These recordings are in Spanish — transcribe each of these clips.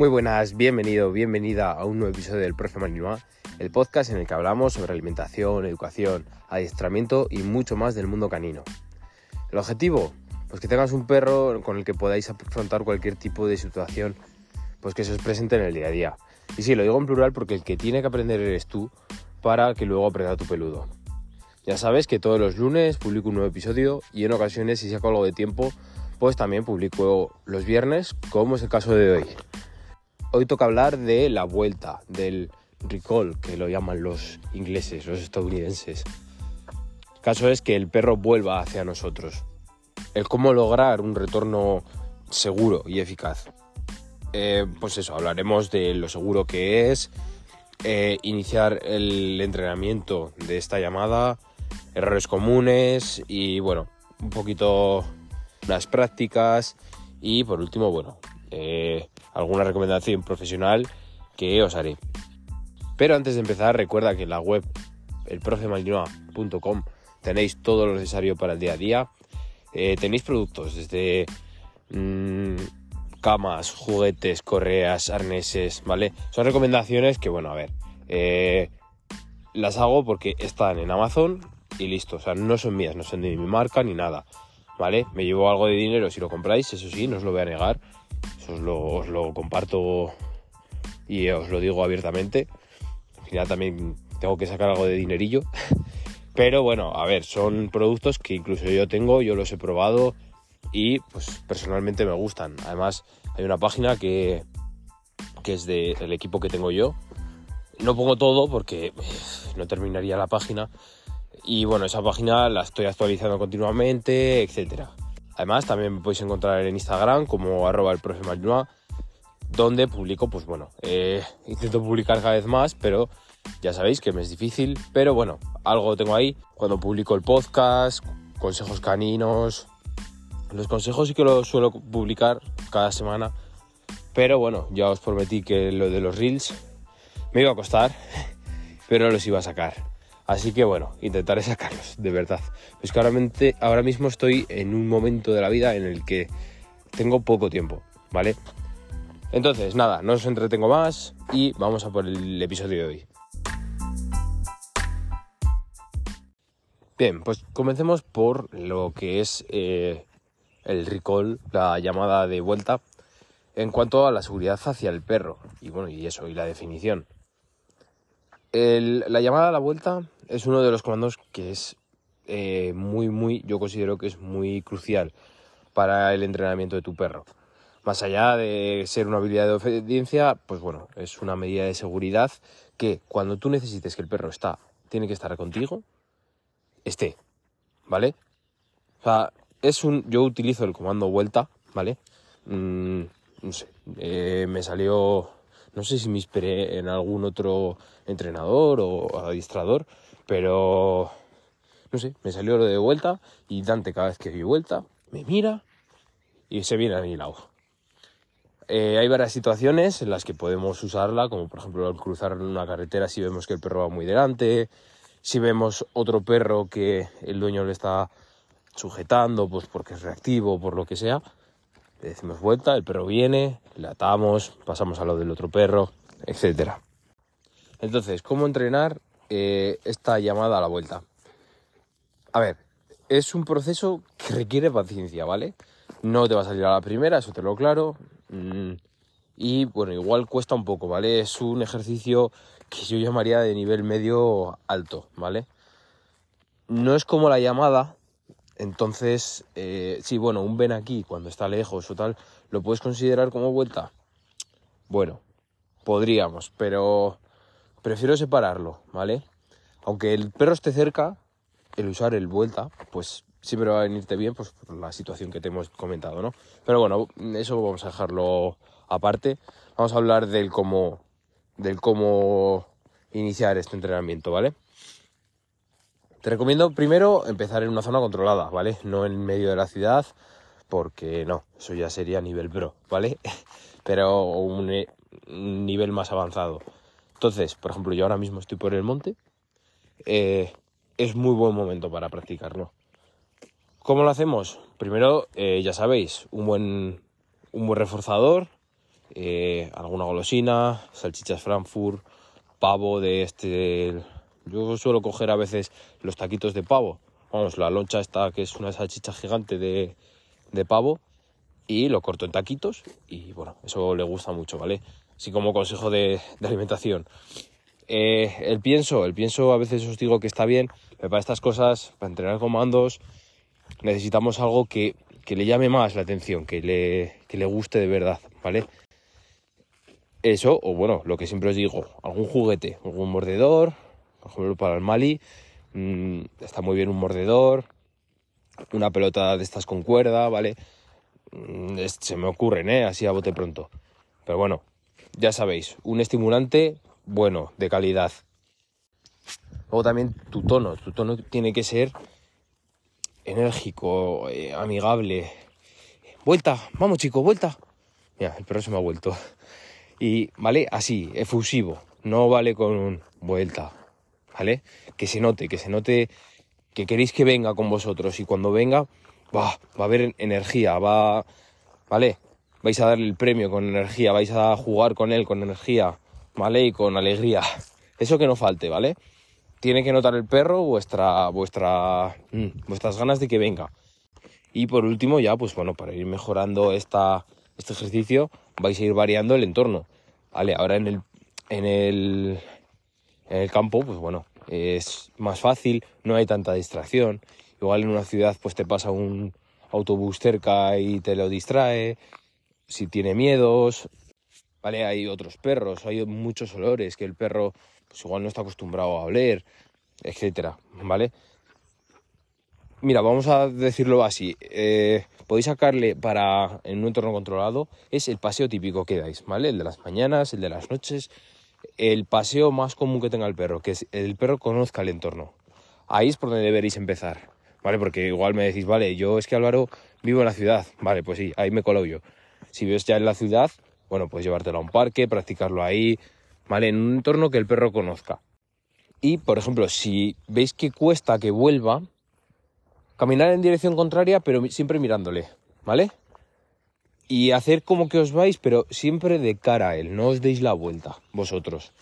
Muy buenas, bienvenido, bienvenida a un nuevo episodio del Profe Malinois, el podcast en el que hablamos sobre alimentación, educación, adiestramiento y mucho más del mundo canino. El objetivo, pues que tengas un perro con el que podáis afrontar cualquier tipo de situación pues que se os presente en el día a día. Y sí, lo digo en plural porque el que tiene que aprender eres tú para que luego aprenda tu peludo. Ya sabes que todos los lunes publico un nuevo episodio y en ocasiones si saco algo de tiempo pues también publico los viernes como es el caso de hoy. Hoy toca hablar de la vuelta, del recall, que lo llaman los ingleses, los estadounidenses. El caso es que el perro vuelva hacia nosotros. El cómo lograr un retorno seguro y eficaz. Eh, pues eso, hablaremos de lo seguro que es, eh, iniciar el entrenamiento de esta llamada, errores comunes y bueno, un poquito las prácticas y por último, bueno, eh, alguna recomendación profesional que os haré. Pero antes de empezar, recuerda que en la web elprofemalinoa.com tenéis todo lo necesario para el día a día. Eh, tenéis productos desde mmm, camas, juguetes, correas, arneses, ¿vale? Son recomendaciones que, bueno, a ver, eh, las hago porque están en Amazon y listo. O sea, no son mías, no son de mi marca ni nada, ¿vale? Me llevo algo de dinero si lo compráis, eso sí, no os lo voy a negar os lo, comparto y os lo digo abiertamente. Al final también tengo que sacar algo de dinerillo. Pero bueno, a ver, son productos que incluso yo tengo, yo los he probado y pues personalmente me gustan. Además, hay una página que, que es del equipo que tengo yo. No pongo todo porque no terminaría la página. Y bueno, esa página la estoy actualizando continuamente, etcétera. Además, también me podéis encontrar en Instagram como arroba el profe donde publico, pues bueno, eh, intento publicar cada vez más, pero ya sabéis que me es difícil, pero bueno, algo tengo ahí. Cuando publico el podcast, consejos caninos, los consejos sí que los suelo publicar cada semana, pero bueno, ya os prometí que lo de los reels me iba a costar, pero los iba a sacar. Así que bueno, intentaré sacarlos, de verdad. Es que ahora, mismo estoy en un momento de la vida en el que tengo poco tiempo, ¿vale? Entonces, nada, no os entretengo más y vamos a por el episodio de hoy. Bien, pues comencemos por lo que es eh, el recall, la llamada de vuelta, en cuanto a la seguridad hacia el perro. Y bueno, y eso, y la definición. La llamada a la vuelta es uno de los comandos que es eh, muy, muy, yo considero que es muy crucial para el entrenamiento de tu perro. Más allá de ser una habilidad de obediencia, pues bueno, es una medida de seguridad que cuando tú necesites que el perro está, tiene que estar contigo, esté, ¿vale? O sea, es un, yo utilizo el comando vuelta, ¿vale? Mm, no sé, eh, me salió, no sé si me inspiré en algún otro entrenador o adiestrador, pero, no sé, me salió lo de vuelta y Dante cada vez que doy vuelta me mira y se viene a mi lado. Eh, hay varias situaciones en las que podemos usarla, como por ejemplo al cruzar una carretera si vemos que el perro va muy delante, si vemos otro perro que el dueño le está sujetando, pues porque es reactivo, por lo que sea, le decimos vuelta, el perro viene, le atamos, pasamos a lo del otro perro, etc. Entonces, ¿cómo entrenar eh, esta llamada a la vuelta. A ver, es un proceso que requiere paciencia, ¿vale? No te va a salir a la primera, eso te lo claro. Mm, y bueno, igual cuesta un poco, ¿vale? Es un ejercicio que yo llamaría de nivel medio alto, ¿vale? No es como la llamada, entonces, eh, sí, bueno, un ven aquí cuando está lejos o tal, ¿lo puedes considerar como vuelta? Bueno, podríamos, pero prefiero separarlo, ¿vale? Aunque el perro esté cerca, el usar el vuelta, pues siempre va a venirte bien, pues por la situación que te hemos comentado, ¿no? Pero bueno, eso vamos a dejarlo aparte. Vamos a hablar del cómo, del cómo iniciar este entrenamiento, ¿vale? Te recomiendo primero empezar en una zona controlada, ¿vale? No en medio de la ciudad, porque no, eso ya sería nivel pro, ¿vale? Pero un nivel más avanzado. Entonces, por ejemplo, yo ahora mismo estoy por el monte. Eh, es muy buen momento para practicarlo. ¿Cómo lo hacemos? Primero, eh, ya sabéis, un buen, un buen reforzador eh, alguna golosina, salchichas Frankfurt, pavo de este... Yo suelo coger a veces los taquitos de pavo. Vamos, la loncha esta que es una salchicha gigante de, de pavo y lo corto en taquitos y bueno, eso le gusta mucho, ¿vale? Así como consejo de, alimentación. Eh, el pienso, el pienso a veces os digo que está bien, pero para estas cosas, para entrenar comandos, necesitamos algo que, que le llame más la atención, que le, que le guste de verdad, ¿vale? Eso, o bueno, lo que siempre os digo, algún juguete, algún mordedor, por ejemplo para el Mali, mmm, está muy bien un mordedor, una pelota de estas con cuerda, ¿vale? Mm, se me ocurren, ¿eh? Así a bote pronto. Pero bueno, ya sabéis, un estimulante bueno, de calidad. Luego también tu tono, tu tono tiene que ser enérgico, eh, amigable. Vuelta, vamos chicos, vuelta. Mira, el perro se me ha vuelto. Y, ¿vale? Así, efusivo. No vale con vuelta, ¿vale? Que se note, que se note que queréis que venga con vosotros y cuando venga va, va a haber energía, va, ¿vale? Vais a darle el premio con energía, vais a jugar con él con energía, ¿vale? Y con alegría. Eso que no falte, ¿vale? Tiene que notar el perro vuestra, vuestra, mm, vuestras ganas de que venga. Y por último, ya, pues bueno, para ir mejorando esta, este ejercicio, vais a ir variando el entorno. Vale, ahora en el, en el, en el campo, pues bueno, es más fácil, no hay tanta distracción. Igual en una ciudad pues te pasa un autobús cerca y te lo distrae. Si tiene miedos, ¿vale? Hay otros perros, hay muchos olores que el perro pues igual no está acostumbrado a oler, etcétera, ¿vale? Mira, vamos a decirlo así. Eh, podéis sacarle para en un entorno controlado, es el paseo típico que dais, ¿vale? El de las mañanas, el de las noches, el paseo más común que tenga el perro, que es el perro conozca el entorno. Ahí es por donde deberéis empezar. ¿vale? Porque igual me decís, vale, yo es que Álvaro vivo en la ciudad, vale, pues sí, ahí me colo yo. Si ves ya en la ciudad, bueno, pues llevártelo a un parque, practicarlo ahí, ¿vale? En un entorno que el perro conozca. Y, por ejemplo, si veis que cuesta que vuelva, caminar en dirección contraria, pero siempre mirándole, ¿vale? Y hacer como que os vais, pero siempre de cara a él, no os deis la vuelta, vosotros,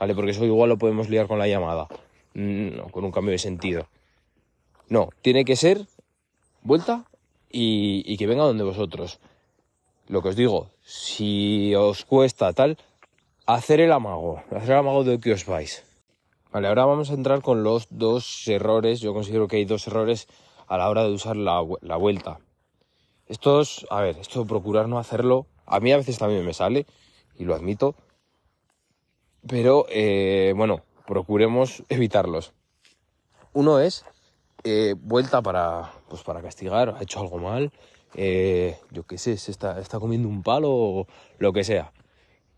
¿vale? Porque eso igual lo podemos liar con la llamada, mm, con un cambio de sentido. No, tiene que ser vuelta y, que venga donde vosotros. Lo que os digo, si os cuesta tal, hacer el amago, hacer el amago de que os vais. Vale, ahora vamos a entrar con los dos errores. Yo considero que hay dos errores a la hora de usar la, vuelta. Estos, a ver, esto procurar no hacerlo. A mí a veces también me sale, y lo admito. Pero, eh, bueno, procuremos evitarlos. Uno es eh, vuelta para, pues para castigar, ha hecho algo mal, eh, yo qué sé, se está, está comiendo un palo o lo que sea.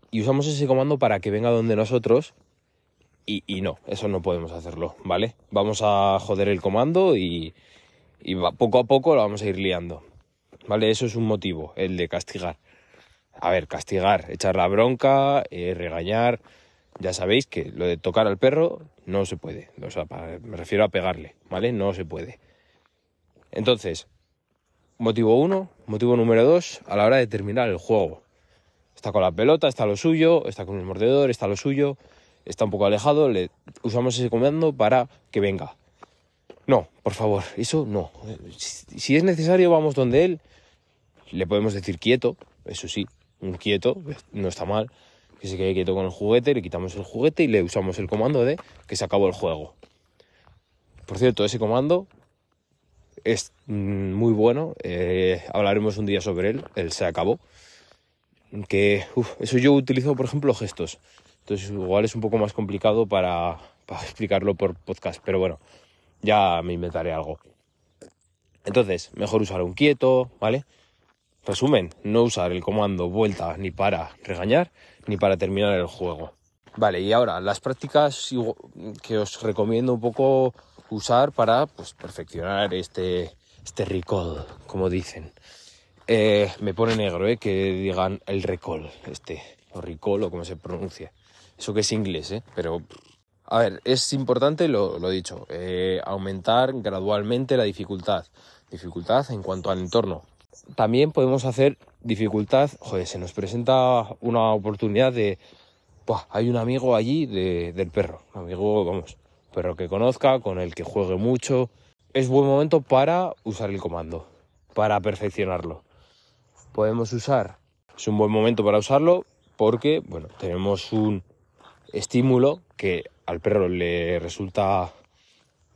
Y usamos ese comando para que venga donde nosotros y, no, eso no podemos hacerlo, ¿vale? Vamos a joder el comando y, y poco a poco lo vamos a ir liando, ¿vale? Eso es un motivo, el de castigar. A ver, castigar, echar la bronca, eh, regañar, ya sabéis que lo de tocar al perro no se puede. O sea, me refiero a pegarle, ¿vale? No se puede. Entonces, motivo uno, motivo número dos, a la hora de terminar el juego. Está con la pelota, está lo suyo, está con el mordedor, está lo suyo, está un poco alejado, le usamos ese comando para que venga. No, por favor, eso no. Si es necesario, vamos donde él. Le podemos decir quieto, eso sí, un quieto, no está mal que se quede quieto con el juguete, le quitamos el juguete y le usamos el comando de que se acabó el juego. Por cierto, ese comando es mm, muy bueno, eh, hablaremos un día sobre él, él se acabó. Que eso yo utilizo, por ejemplo, gestos. Entonces igual es un poco más complicado para, para explicarlo por podcast, pero bueno, ya me inventaré algo. Entonces, mejor usar un quieto, ¿vale? Resumen, no usar el comando vuelta ni para regañar ni para terminar el juego. Vale, y ahora las prácticas que os recomiendo un poco usar para pues, perfeccionar este, este recall, como dicen. Eh, me pone negro eh, que digan el recall, este, o recall o como se pronuncia. Eso que es inglés, ¿eh? pero a ver, es importante, lo, dicho, eh, aumentar gradualmente la dificultad. Dificultad en cuanto al entorno, también podemos hacer dificultad, joder, se nos presenta una oportunidad de, hay un amigo allí del perro, amigo, vamos, perro que conozca, con el que juegue mucho. Es buen momento para usar el comando, para perfeccionarlo. Podemos usar, es un buen momento para usarlo porque, bueno, tenemos un estímulo que al perro le resulta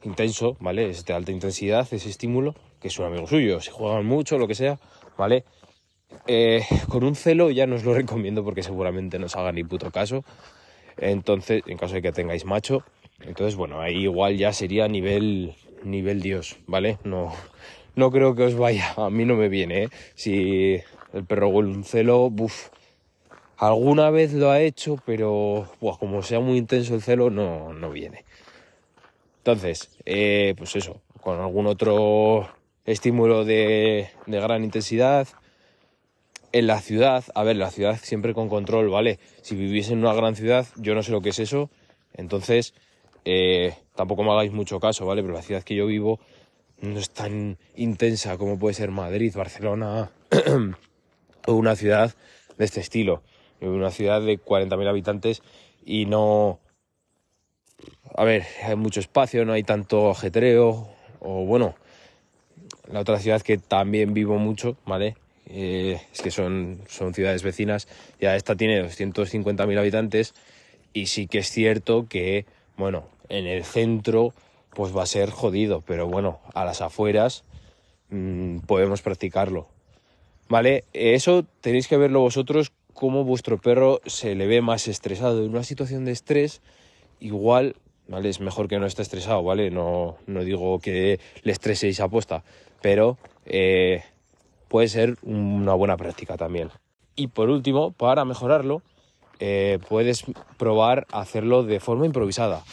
intenso, ¿vale? Es de alta intensidad ese estímulo, que es un amigo suyo, si juegan mucho, lo que sea, ¿vale? Eh, con un celo ya no os lo recomiendo porque seguramente no os haga ni puto caso. Entonces, en caso de que tengáis macho, entonces bueno, ahí igual ya sería nivel nivel Dios, ¿vale? No, no creo que os vaya, a mí no me viene, ¿eh? Si el perro huele un celo, buf, alguna vez lo ha hecho, pero como sea muy intenso el celo, no, no viene. Entonces, eh, pues eso, con algún otro estímulo de, gran intensidad, en la ciudad, a ver, la ciudad siempre con control, ¿vale? Si vivís en una gran ciudad, yo no sé lo que es eso, entonces eh, tampoco me hagáis mucho caso, ¿vale? Pero la ciudad que yo vivo no es tan intensa como puede ser Madrid, Barcelona o una ciudad de este estilo. Una ciudad de 40.000 habitantes y no... A ver, hay mucho espacio, no hay tanto ajetreo, o bueno, la otra ciudad que también vivo mucho, ¿vale? Eh, es que son, son ciudades vecinas, ya esta tiene 250.000 habitantes y sí que es cierto que, bueno, en el centro pues va a ser jodido, pero bueno, a las afueras mmm, podemos practicarlo. ¿Vale? Eso tenéis que verlo vosotros cómo vuestro perro se le ve más estresado. En una situación de estrés, igual, ¿vale? Es mejor que no esté estresado, ¿vale? No, no digo que le estreséis a posta, pero eh, puede ser una buena práctica también. Y por último, para mejorarlo, eh, puedes probar hacerlo de forma improvisada.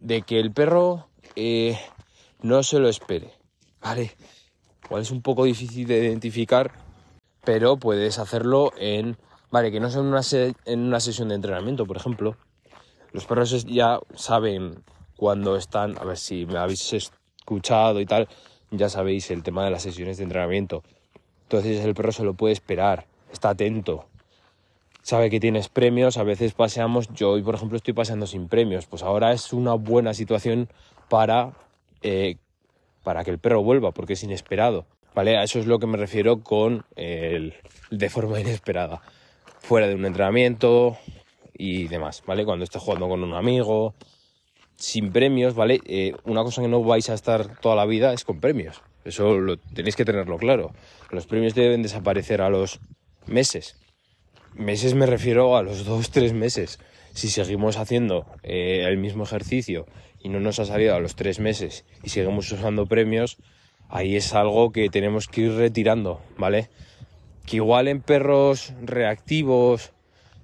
De que el perro eh, no se lo espere. ¿Vale? Igual es un poco difícil de identificar, pero puedes hacerlo en. Vale, que no sea una, en una sesión de entrenamiento, por ejemplo. Los perros ya saben cuando están. A ver si me habéis escuchado y tal, ya sabéis el tema de las sesiones de entrenamiento. Entonces el perro se lo puede esperar, está atento, sabe que tienes premios, a veces paseamos, yo hoy por ejemplo estoy paseando sin premios, pues ahora es una buena situación para, eh, para que el perro vuelva, porque es inesperado, ¿vale? A eso es lo que me refiero con el de forma inesperada, fuera de un entrenamiento y demás, ¿vale? Cuando esté jugando con un amigo, sin premios, ¿vale? Eh, una cosa que no vais a estar toda la vida es con premios. Eso lo, tenéis que tenerlo claro. Los premios deben desaparecer a los meses. Meses me refiero a los dos, tres meses. Si seguimos haciendo eh, el mismo ejercicio y no nos ha salido a los tres meses y seguimos usando premios, ahí es algo que tenemos que ir retirando, ¿vale? Que igual en perros reactivos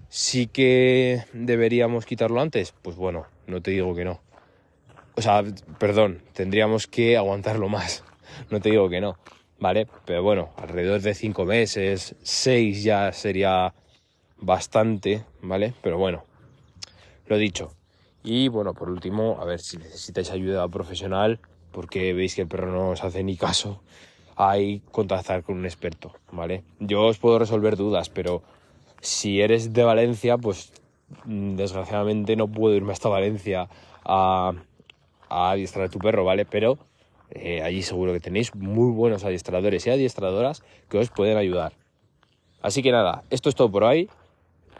sí que deberíamos quitarlo antes, pues bueno, no te digo que no. O sea, perdón, tendríamos que aguantarlo más no te digo que no, ¿vale? Pero bueno, alrededor de cinco meses, seis ya sería bastante, ¿vale? Pero bueno, lo dicho. Y bueno, por último, a ver si necesitáis ayuda profesional, porque veis que el perro no os hace ni caso, hay contactar con un experto, ¿vale? Yo os puedo resolver dudas, pero si eres de Valencia, pues mm, desgraciadamente no puedo irme hasta Valencia a, a adiestrar a tu perro, ¿vale? Pero eh, allí seguro que tenéis muy buenos adiestradores y adiestradoras que os pueden ayudar. Así que nada, esto es todo por hoy.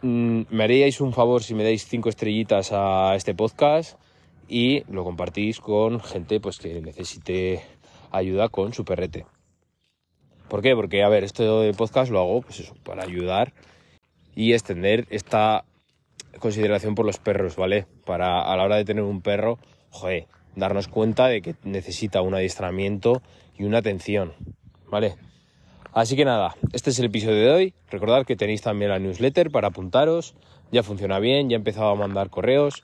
Mm, me haríais un favor si me dais cinco estrellitas a este podcast y lo compartís con gente pues, que necesite ayuda con su perrete. ¿Por qué? Porque, a ver, esto de podcast lo hago pues eso, para ayudar y extender esta consideración por los perros, ¿vale? Para a la hora de tener un perro, joder, darnos cuenta de que necesita un adiestramiento y una atención, ¿vale? Así que nada, este es el episodio de hoy. Recordad que tenéis también la newsletter para apuntaros. Ya funciona bien, ya he empezado a mandar correos.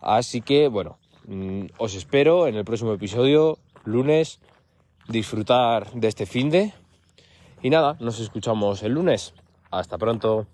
Así que, bueno, mm, os espero en el próximo episodio, lunes. Disfrutar de este fin de. Y nada, nos escuchamos el lunes. Hasta pronto.